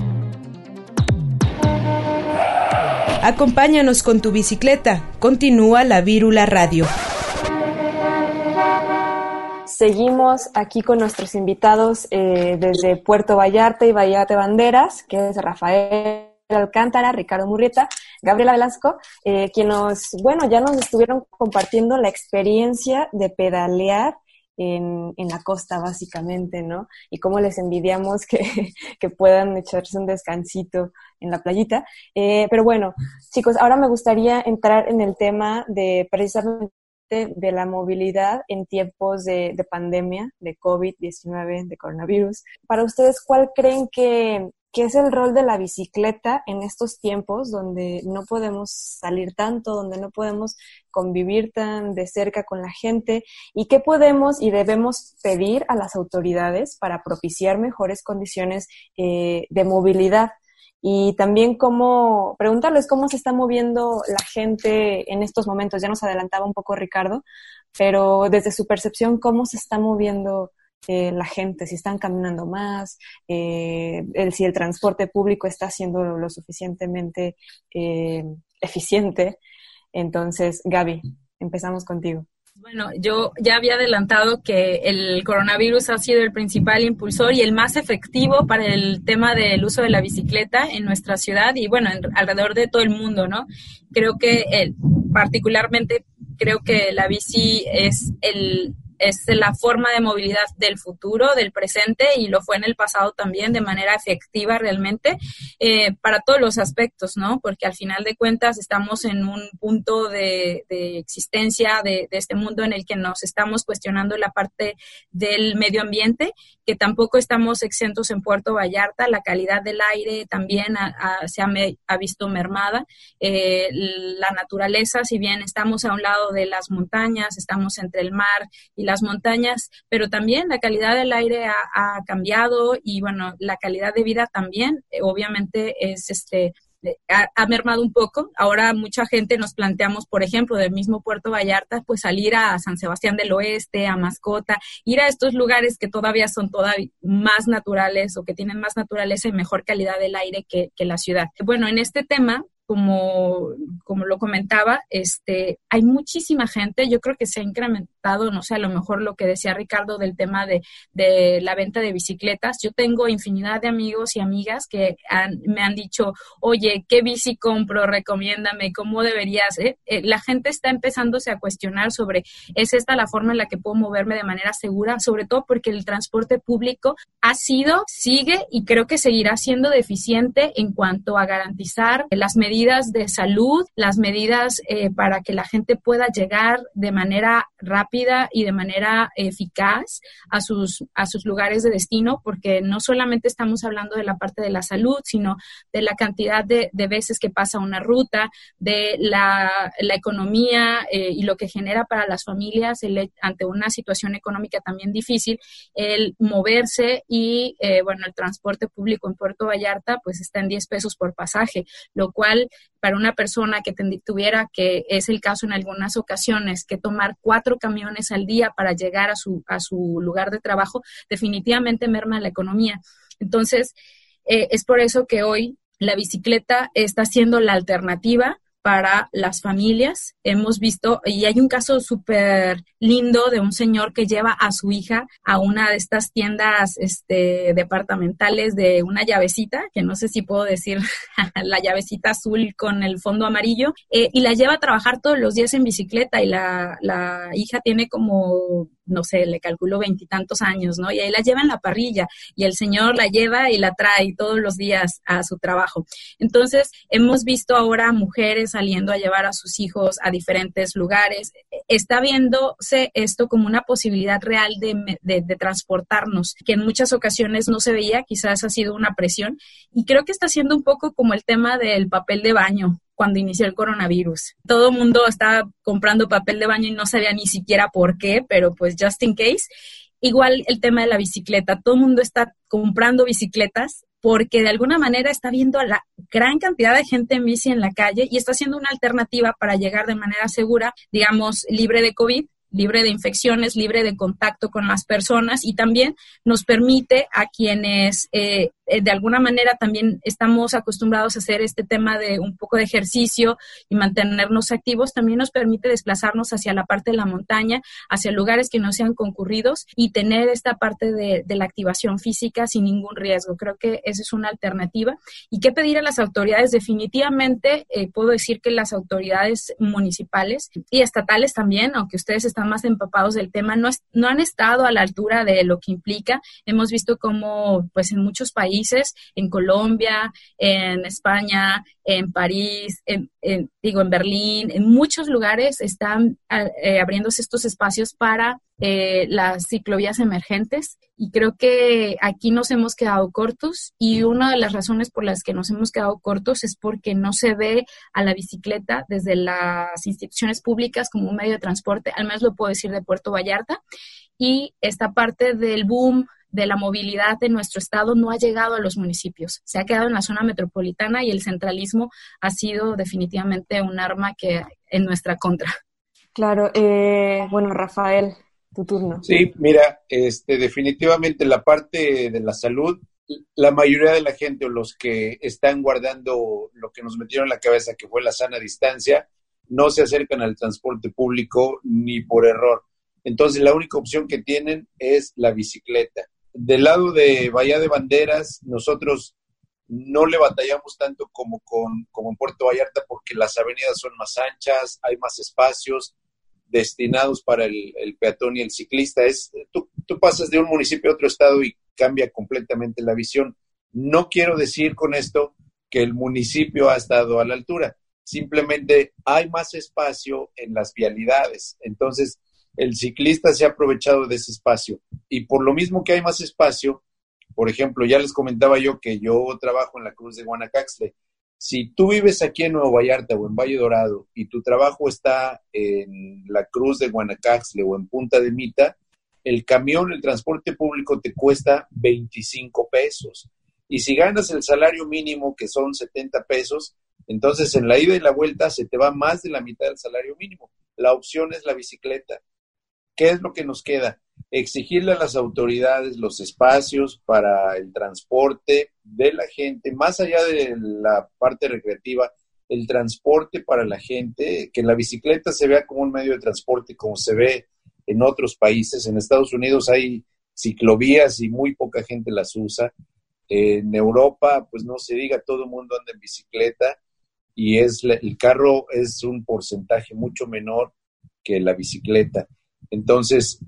Acompáñanos con tu bicicleta. Continúa la Vírula Radio. Seguimos aquí con nuestros invitados eh, desde Puerto Vallarta y de Banderas, que es Rafael Alcántara, Ricardo Murrieta, Gabriela Velasco, eh, quien nos, bueno, ya nos estuvieron compartiendo la experiencia de pedalear en, la costa, básicamente, ¿no? Y cómo les envidiamos que, <laughs> que puedan echarse un descansito en la playita. Eh, pero bueno, chicos, ahora me gustaría entrar en el tema de precisamente de la movilidad en tiempos de, de pandemia, de COVID-19, de coronavirus. Para ustedes, ¿cuál creen que ¿Qué es el rol de la bicicleta en estos tiempos donde no podemos salir tanto, donde no podemos convivir tan de cerca con la gente y qué podemos y debemos pedir a las autoridades para propiciar mejores condiciones eh, de movilidad y también cómo preguntarles cómo se está moviendo la gente en estos momentos. Ya nos adelantaba un poco Ricardo, pero desde su percepción, cómo se está moviendo eh, la gente, si están caminando más, eh, si el transporte público está siendo lo suficientemente eh, eficiente. Entonces, Gaby, empezamos contigo. Bueno, yo ya había adelantado que el coronavirus ha sido el principal impulsor y el más efectivo para el tema del uso de la bicicleta en nuestra ciudad y bueno, alrededor de todo el mundo, ¿no? Creo que particularmente creo que la bici es el es la forma de movilidad del futuro, del presente y lo fue en el pasado también de manera efectiva realmente eh, para todos los aspectos, ¿no? Porque al final de cuentas estamos en un punto de, existencia de, este mundo en el que nos estamos cuestionando la parte del medio ambiente, que tampoco estamos exentos en Puerto Vallarta, la calidad del aire también se ha, visto mermada, eh, la naturaleza, si bien estamos a un lado de las montañas, estamos entre el mar y las montañas, pero también la calidad del aire ha, cambiado y bueno, la calidad de vida también, eh, obviamente es este eh, ha, mermado un poco. Ahora mucha gente nos planteamos, por ejemplo, del mismo Puerto Vallarta, pues salir a San Sebastián del Oeste, a Mascota, ir a estos lugares que todavía son todavía más naturales o que tienen más naturaleza y mejor calidad del aire que, que la ciudad. Bueno, en este tema, como, como lo comentaba, este, hay muchísima gente, yo creo que se ha incrementado, no sé, a lo mejor lo que decía Ricardo del tema de, de la venta de bicicletas. Yo tengo infinidad de amigos y amigas que me han dicho, oye, ¿qué bici compro? Recomiéndame, ¿cómo deberías? Eh, eh, la gente está empezándose a cuestionar sobre, ¿es esta la forma en la que puedo moverme de manera segura? Sobre todo porque el transporte público ha sido, sigue y creo que seguirá siendo deficiente en cuanto a garantizar las medidas de salud, las medidas eh, para que la gente pueda llegar de manera rápida y de manera eficaz a sus, a sus lugares de destino, porque no solamente estamos hablando de la parte de la salud, sino de la cantidad de, veces que pasa una ruta, de la, economía eh, y lo que genera para las familias ante una situación económica también difícil, el moverse y, eh, bueno, el transporte público en Puerto Vallarta, pues está en 10 pesos por pasaje, lo cual para una persona que tuviera, que es el caso en algunas ocasiones, que tomar cuatro camiones al día para llegar a su, a su lugar de trabajo, definitivamente merma la economía. Entonces, eh, es por eso que hoy la bicicleta está siendo la alternativa para las familias. Hemos visto, y hay un caso súper lindo de un señor que lleva a su hija a una de estas tiendas este, departamentales de una llavecita, que no sé si puedo decir <laughs> la llavecita azul con el fondo amarillo, eh, y la lleva a trabajar todos los días en bicicleta y la, la hija tiene como no sé, le calculo veintitantos años, ¿no? Y ahí la lleva en la parrilla y el señor la lleva y la trae todos los días a su trabajo. Entonces, hemos visto ahora mujeres saliendo a llevar a sus hijos a diferentes lugares. está viéndose esto como una posibilidad real de, de, transportarnos, que en muchas ocasiones no se veía, quizás ha sido una presión, y creo que está siendo un poco como el tema del papel de baño cuando inició el coronavirus. Todo el mundo estaba comprando papel de baño y no sabía ni siquiera por qué, pero pues just in case. Igual el tema de la bicicleta, todo el mundo está comprando bicicletas porque de alguna manera está viendo a la gran cantidad de gente en bici en la calle y está siendo una alternativa para llegar de manera segura, digamos, libre de COVID libre de infecciones, libre de contacto con las personas y también nos permite a quienes eh, eh, de alguna manera también estamos acostumbrados a hacer este tema de un poco de ejercicio y mantenernos activos, también nos permite desplazarnos hacia la parte de la montaña, hacia lugares que no sean concurridos y tener esta parte de, la activación física sin ningún riesgo. Creo que esa es una alternativa. ¿Y qué pedir a las autoridades? Definitivamente eh, puedo decir que las autoridades municipales y estatales también, aunque ustedes están más empapados del tema, no, no han estado a la altura de lo que implica. Hemos visto como pues en muchos países en Colombia, en España, en París, en, digo, en Berlín, en muchos lugares están eh, abriéndose estos espacios para eh, las ciclovías emergentes. Y creo que aquí nos hemos quedado cortos y una de las razones por las que nos hemos quedado cortos es porque no se ve a la bicicleta desde las instituciones públicas como un medio de transporte, al menos lo puedo decir de Puerto Vallarta, y esta parte del boom de la movilidad de nuestro estado no ha llegado a los municipios, se ha quedado en la zona metropolitana y el centralismo ha sido definitivamente un arma que en nuestra contra. Claro, eh, bueno, Rafael, tu turno. Sí, mira, este, definitivamente la parte de la salud, la mayoría de la gente o los que están guardando lo que nos metieron en la cabeza, que fue la sana distancia, no se acercan al transporte público ni por error. Entonces la única opción que tienen es la bicicleta del lado de Bahía de Banderas, nosotros no le batallamos tanto como, con, como en Puerto Vallarta porque las avenidas son más anchas, hay más espacios destinados para el, peatón y el ciclista. Es, tú, tú, pasas de un municipio a otro estado y cambia completamente la visión. No quiero decir con esto que el municipio ha estado a la altura, simplemente hay más espacio en las vialidades. Entonces, el ciclista se ha aprovechado de ese espacio. Y por lo mismo que hay más espacio, por ejemplo, ya les comentaba yo que yo trabajo en la Cruz de Guanacaxle. Si tú vives aquí en Nuevo Vallarta o en Valle Dorado y tu trabajo está en la Cruz de Guanacaxle o en Punta de Mita, el camión, el transporte público te cuesta 25 pesos. Y si ganas el salario mínimo, que son 70 pesos, entonces en la ida y la vuelta se te va más de la mitad del salario mínimo. La opción es la bicicleta. ¿Qué es lo que nos queda? Exigirle a las autoridades los espacios para el transporte de la gente, más allá de la parte recreativa, el transporte para la gente, que la bicicleta se vea como un medio de transporte como se ve en otros países. En Estados Unidos hay ciclovías y muy poca gente las usa. En Europa, pues no se diga, todo el mundo anda en bicicleta y es el carro es un porcentaje mucho menor que la bicicleta. Entonces,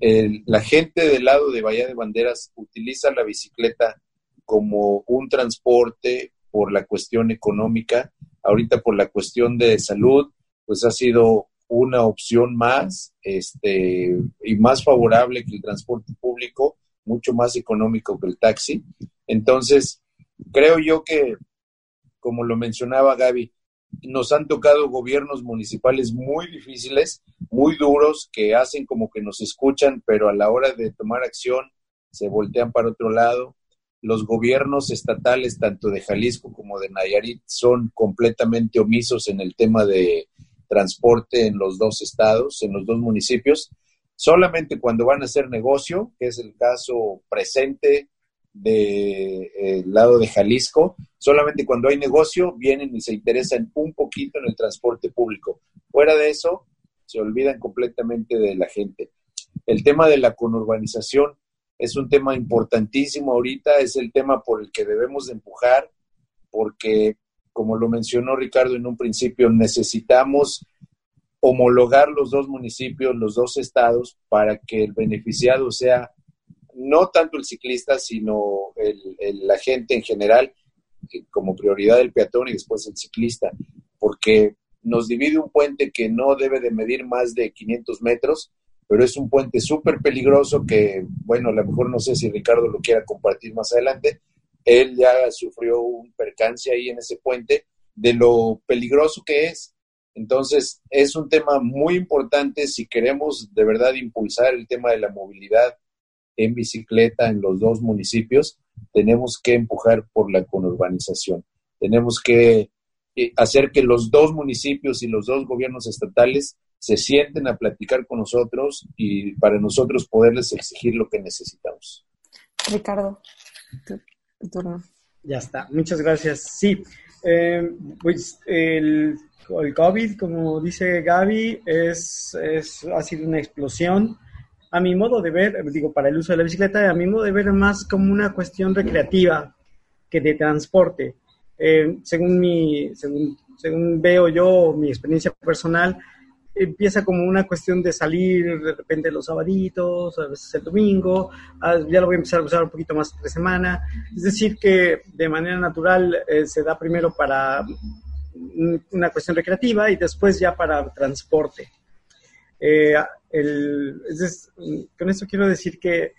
la gente del lado de Bahía de Banderas utiliza la bicicleta como un transporte por la cuestión económica, ahorita por la cuestión de salud, pues ha sido una opción más este, y más favorable que el transporte público, mucho más económico que el taxi. Entonces, creo yo que, como lo mencionaba Gaby, nos han tocado gobiernos municipales muy difíciles, muy duros, que hacen como que nos escuchan, pero a la hora de tomar acción se voltean para otro lado. Los gobiernos estatales, tanto de Jalisco como de Nayarit, son completamente omisos en el tema de transporte en los dos estados, en los dos municipios. Solamente cuando van a hacer negocio, que es el caso presente del eh, lado de Jalisco, solamente cuando hay negocio vienen y se interesan un poquito en el transporte público. Fuera de eso, se olvidan completamente de la gente. El tema de la conurbanización es un tema importantísimo ahorita, es el tema por el que debemos de empujar, porque, como lo mencionó Ricardo en un principio, necesitamos homologar los dos municipios, los dos estados, para que el beneficiado sea no tanto el ciclista, sino el, la gente en general, como prioridad el peatón y después el ciclista, porque nos divide un puente que no debe de medir más de 500 metros, pero es un puente súper peligroso que, bueno, a lo mejor no sé si Ricardo lo quiera compartir más adelante. Él ya sufrió un percance ahí en ese puente de lo peligroso que es. Entonces, es un tema muy importante si queremos de verdad impulsar el tema de la movilidad en bicicleta en los dos municipios, tenemos que empujar por la conurbanización. Tenemos que eh, hacer que los dos municipios y los dos gobiernos estatales se sienten a platicar con nosotros y para nosotros poderles exigir lo que necesitamos. Ricardo, Ya está, muchas gracias. Sí, eh, pues el, el, COVID, como dice Gaby, es, es, ha sido una explosión. A mi modo de ver, digo, para el uso de la bicicleta, a mi modo de ver más como una cuestión recreativa que de transporte. Eh, según, mi, según, según veo yo, mi experiencia personal, empieza como una cuestión de salir de repente los sabaditos, a veces el domingo, ah, ya lo voy a empezar a usar un poquito más de semana. Es decir, que de manera natural eh, se da primero para una cuestión recreativa y después ya para transporte. Eh, con esto quiero decir que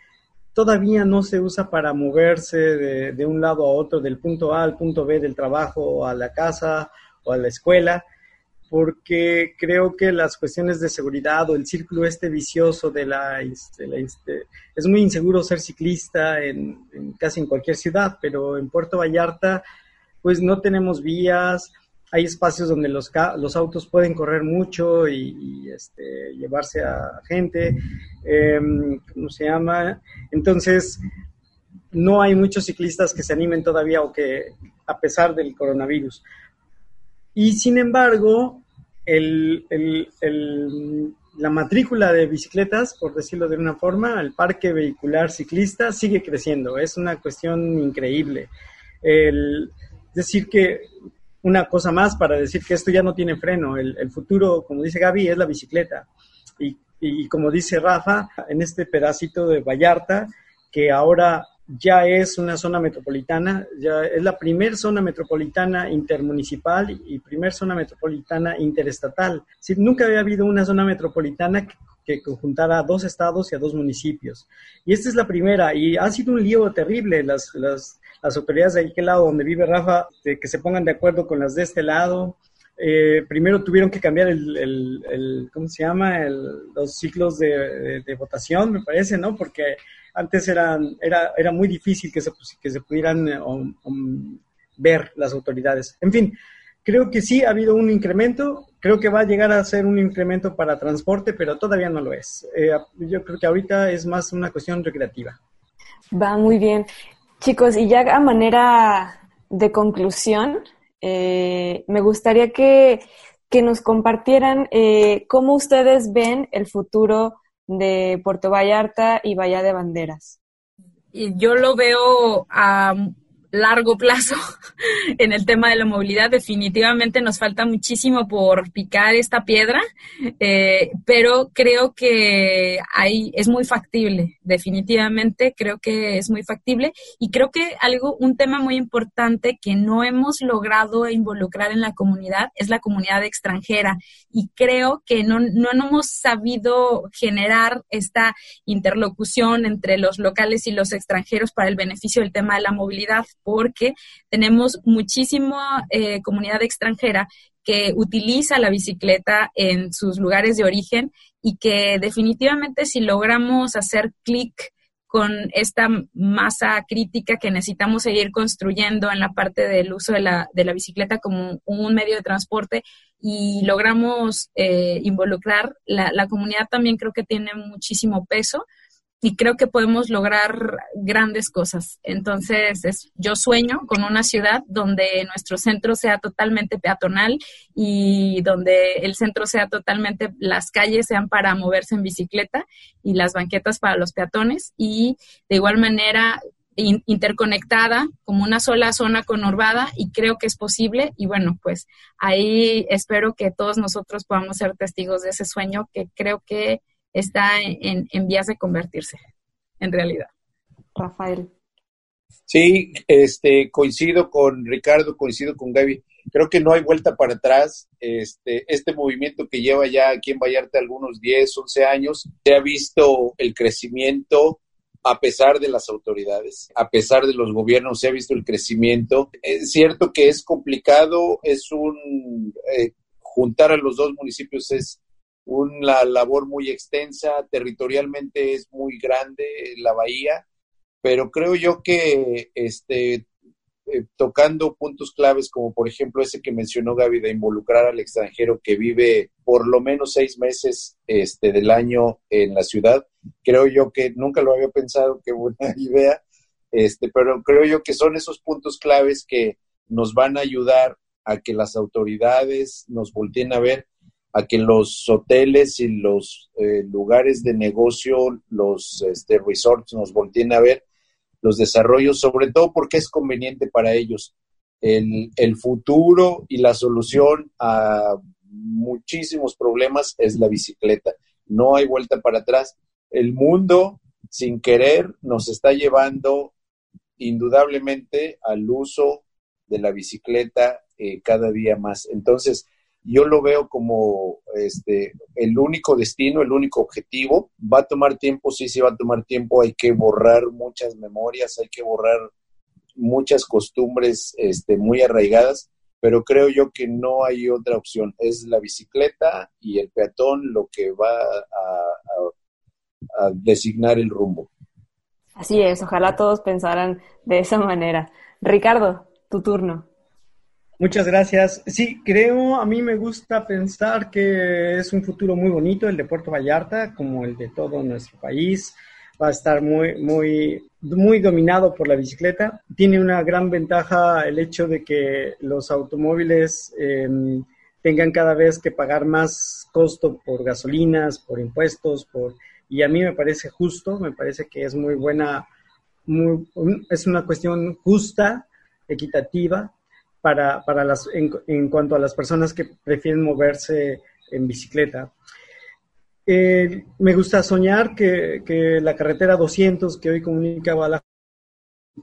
todavía no se usa para moverse de, un lado a otro, del punto A al punto B del trabajo, a la casa o a la escuela, porque creo que las cuestiones de seguridad o el círculo este vicioso de la, es muy inseguro ser ciclista en, casi en cualquier ciudad, pero en Puerto Vallarta pues no tenemos vías, hay espacios donde los, los autos pueden correr mucho y, este, llevarse a gente, em, ¿cómo se llama? Entonces, no hay muchos ciclistas que se animen todavía o que, a pesar del coronavirus. Y sin embargo, la matrícula de bicicletas, por decirlo de una forma, el parque vehicular ciclista sigue creciendo. Es una cuestión increíble. El decir que una cosa más para decir que esto ya no tiene freno. El, futuro, como dice Gaby, es la bicicleta. Y, y como dice Rafa, en este pedacito de Vallarta, que ahora ya es una zona metropolitana, ya es la primer zona metropolitana intermunicipal y primer zona metropolitana interestatal. nunca había habido una zona metropolitana que, que conjuntara a dos estados y a dos municipios. Y esta es la primera, y ha sido un lío terrible. Las, las autoridades de aquel lado donde vive Rafa, que se pongan de acuerdo con las de este lado. Eh, primero tuvieron que cambiar el, el, ¿cómo se llama? los ciclos de, votación, me parece, ¿no? Porque antes eran, era, era muy difícil que se, que se pudieran eh, ver las autoridades. En fin, creo que sí ha habido un incremento, creo que va a llegar a ser un incremento para transporte, pero todavía no lo es. Eh, yo creo que ahorita es más una cuestión recreativa. Va muy bien. Chicos, y ya a manera de conclusión, eh, me gustaría que, que nos compartieran cómo ustedes ven el futuro de Puerto Vallarta y Bahía de Banderas. Yo lo veo a largo plazo <laughs> en el tema de la movilidad. Definitivamente nos falta muchísimo por picar esta piedra, eh, pero creo que ahí es muy factible, definitivamente creo que es muy factible. Y creo que algo, un tema muy importante que no hemos logrado involucrar en la comunidad es la comunidad extranjera y creo que no, no hemos sabido generar esta interlocución entre los locales y los extranjeros para el beneficio del tema de la movilidad porque tenemos muchísima eh, comunidad extranjera que utiliza la bicicleta en sus lugares de origen y que definitivamente si logramos hacer clic con esta masa crítica que necesitamos seguir construyendo en la parte del uso de la, de la bicicleta como un medio de transporte y logramos eh, involucrar, la, la comunidad también creo que tiene muchísimo peso y creo que podemos lograr grandes cosas. Entonces, es, yo sueño con una ciudad donde nuestro centro sea totalmente peatonal y donde el centro sea totalmente, las calles sean para moverse en bicicleta y las banquetas para los peatones y de igual manera interconectada como una sola zona conurbada y creo que es posible y bueno, pues ahí espero que todos nosotros podamos ser testigos de ese sueño que creo que está en, en vías de convertirse en realidad. Rafael. Sí, este, coincido con Ricardo, coincido con Gaby. creo que no hay vuelta para atrás. Este, este movimiento que lleva ya aquí en Vallarta algunos 10, 11 años, se ha visto el crecimiento a pesar de las autoridades, a pesar de los gobiernos, se ha visto el crecimiento. Es cierto que es complicado, es un... Eh, juntar a los dos municipios es una labor muy extensa, territorialmente es muy grande la bahía, pero creo yo que este, eh, tocando puntos claves como por ejemplo ese que mencionó Gaby de involucrar al extranjero que vive por lo menos seis meses este, del año en la ciudad, creo yo que nunca lo había pensado, qué buena <laughs> idea, este, pero creo yo que son esos puntos claves que nos van a ayudar a que las autoridades nos volteen a ver, a que los hoteles y los eh, lugares de negocio, los este, resorts nos volteen a ver los desarrollos, sobre todo porque es conveniente para ellos. El, el futuro y la solución a muchísimos problemas es la bicicleta. No hay vuelta para atrás. El mundo, sin querer, nos está llevando indudablemente al uso de la bicicleta eh, cada día más. Entonces, yo lo veo como este, el único destino, el único objetivo. Va a tomar tiempo, sí, sí va a tomar tiempo, hay que borrar muchas memorias, hay que borrar muchas costumbres este, muy arraigadas, pero creo yo que no hay otra opción. Es la bicicleta y el peatón lo que va a, a designar el rumbo. Así es, ojalá todos pensaran de esa manera. Ricardo, tu turno. Muchas gracias. Sí, creo, a mí me gusta pensar que es un futuro muy bonito el de Puerto Vallarta, como el de todo nuestro país. Va a estar muy, muy, muy dominado por la bicicleta. Tiene una gran ventaja el hecho de que los automóviles em, tengan cada vez que pagar más costo por gasolinas, por impuestos, por y a mí me parece justo, me parece que es muy buena, muy, es una cuestión justa, equitativa para, para las, en, cuanto a las personas que prefieren moverse en bicicleta. Eh, me gusta soñar que, que, la carretera 200 que hoy comunica a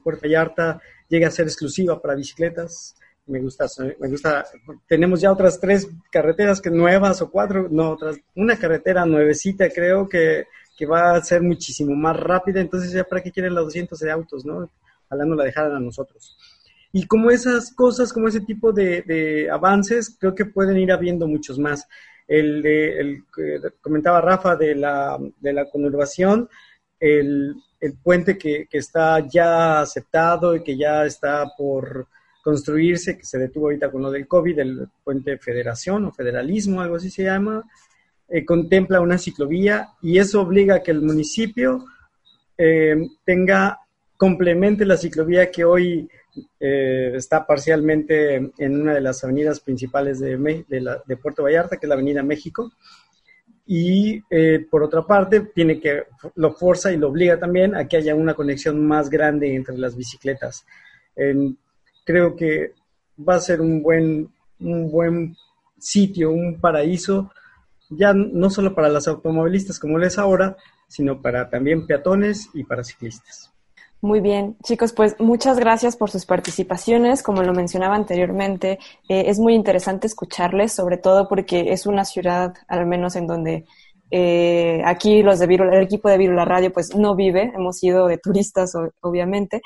Puerto Vallarta llegue a ser exclusiva para bicicletas. Me gusta, me gusta, tenemos ya otras tres carreteras que nuevas o cuatro, no, otras, una carretera nuevecita creo que, que va a ser muchísimo más rápida, entonces ya para qué quieren los 200 de autos, ¿no? Ojalá no la dejaran a nosotros. Y como esas cosas, como ese tipo de, avances, creo que pueden ir habiendo muchos más. El, de, el comentaba Rafa de la, de la conurbación, el, el puente que, que, está ya aceptado y que ya está por construirse, que se detuvo ahorita con lo del COVID, el puente federación o federalismo, algo así se llama, eh, contempla una ciclovía y eso obliga a que el municipio eh, tenga, complemente la ciclovía que hoy eh, está parcialmente en una de las avenidas principales de, de, Puerto Vallarta, que es la Avenida México. Y eh, por otra parte, tiene que, lo forza y lo obliga también a que haya una conexión más grande entre las bicicletas. creo que va a ser un buen, un buen sitio, un paraíso, ya no solo para los automovilistas como lo es ahora, sino para también peatones y para ciclistas. Muy bien, chicos, pues muchas gracias por sus participaciones. Como lo mencionaba anteriormente, eh, es muy interesante escucharles, sobre todo porque es una ciudad, al menos en donde eh, aquí los de Virula, el equipo de Virula Radio, pues no vive, hemos ido de turistas, obviamente,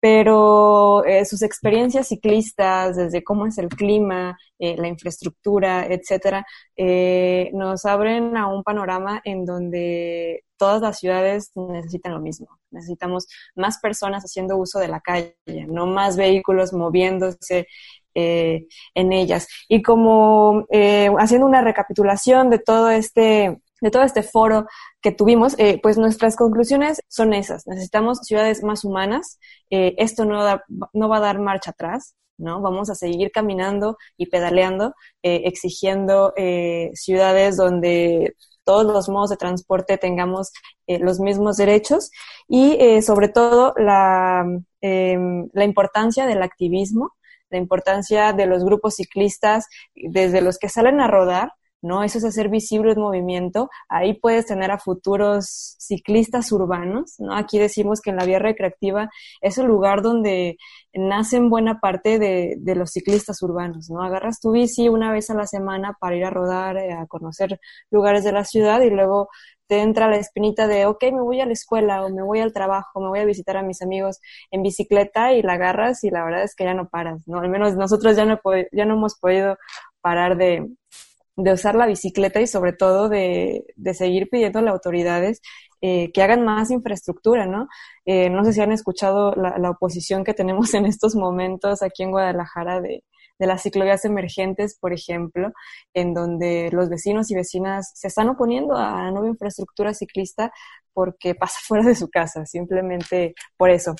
pero eh, sus experiencias ciclistas, desde cómo es el clima, eh, la infraestructura, etcétera, eh, nos abren a un panorama en donde todas las ciudades necesitan lo mismo. Necesitamos más personas haciendo uso de la calle, no más vehículos moviéndose en ellas. Y como haciendo una recapitulación de todo este de todo este foro que tuvimos, eh, pues nuestras conclusiones son esas. Necesitamos ciudades más humanas. Eh, esto no, no va a dar marcha atrás, ¿no? Vamos a seguir caminando y pedaleando, eh, exigiendo ciudades donde todos los modos de transporte tengamos los mismos derechos y sobre todo la, em, la importancia del activismo, la importancia de los grupos ciclistas, desde los que salen a rodar ¿no? Eso es hacer visible el movimiento. Ahí puedes tener a futuros ciclistas urbanos, ¿no? Aquí decimos que en la vía recreativa es el lugar donde nacen buena parte de, de los ciclistas urbanos, ¿no? Agarras tu bici una vez a la semana para ir a rodar, eh, a conocer lugares de la ciudad y luego te entra la espinita de, ok, me voy a la escuela o me voy al trabajo, me voy a visitar a mis amigos en bicicleta y la agarras y la verdad es que ya no paras, ¿no? Al menos nosotros ya no, ya no hemos podido parar de, de usar la bicicleta y sobre todo de, de seguir pidiendo a las autoridades eh, que hagan más infraestructura, ¿no? Eh, no sé si han escuchado la, la, oposición que tenemos <laughs> en estos momentos aquí en Guadalajara de, de las ciclovías emergentes, por ejemplo, en donde los vecinos y vecinas se están oponiendo a la nueva infraestructura ciclista porque pasa <laughs> fuera de su casa, simplemente por eso.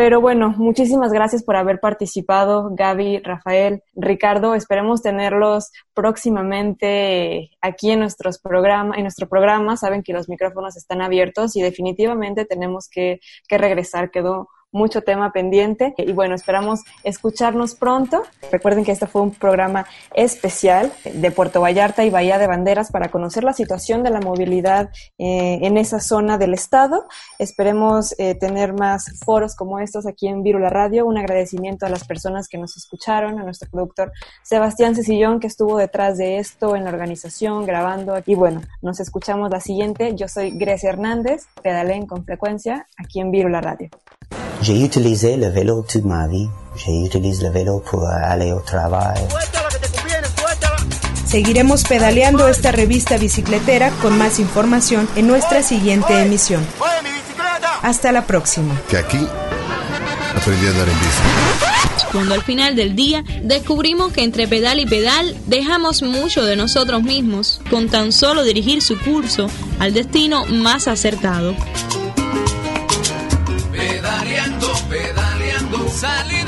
Pero bueno, muchísimas gracias por haber participado, Gaby, Rafael, Ricardo. Esperemos tenerlos próximamente aquí en nuestros programas, en nuestro programa. Saben que los micrófonos están abiertos y definitivamente tenemos que, que regresar. Quedó mucho tema pendiente y bueno, esperamos escucharnos pronto. Recuerden que este fue un programa especial de Puerto Vallarta y Bahía de Banderas para conocer la situación de la movilidad eh, en esa zona del estado. Esperemos eh, tener más foros como estos aquí en Virula Radio. Un agradecimiento a las personas que nos escucharon, a nuestro productor Sebastián Cecillón que estuvo detrás de esto en la organización, grabando. Y bueno, nos escuchamos la siguiente. Yo soy Grecia Hernández, pedalen con frecuencia aquí en Virula Radio. J'ai utilisé le vélo toute ma vie. J'utilise le vélo pour aller au travail. Seguiremos pedaleando esta revista bicicletera con más información en nuestra siguiente emisión. Hasta la próxima. Que aquí aprendí a andar en bici. Cuando al final del día descubrimos que entre pedal y pedal dejamos mucho de nosotros mismos con tan solo dirigir su curso al destino más acertado. Pedaleando,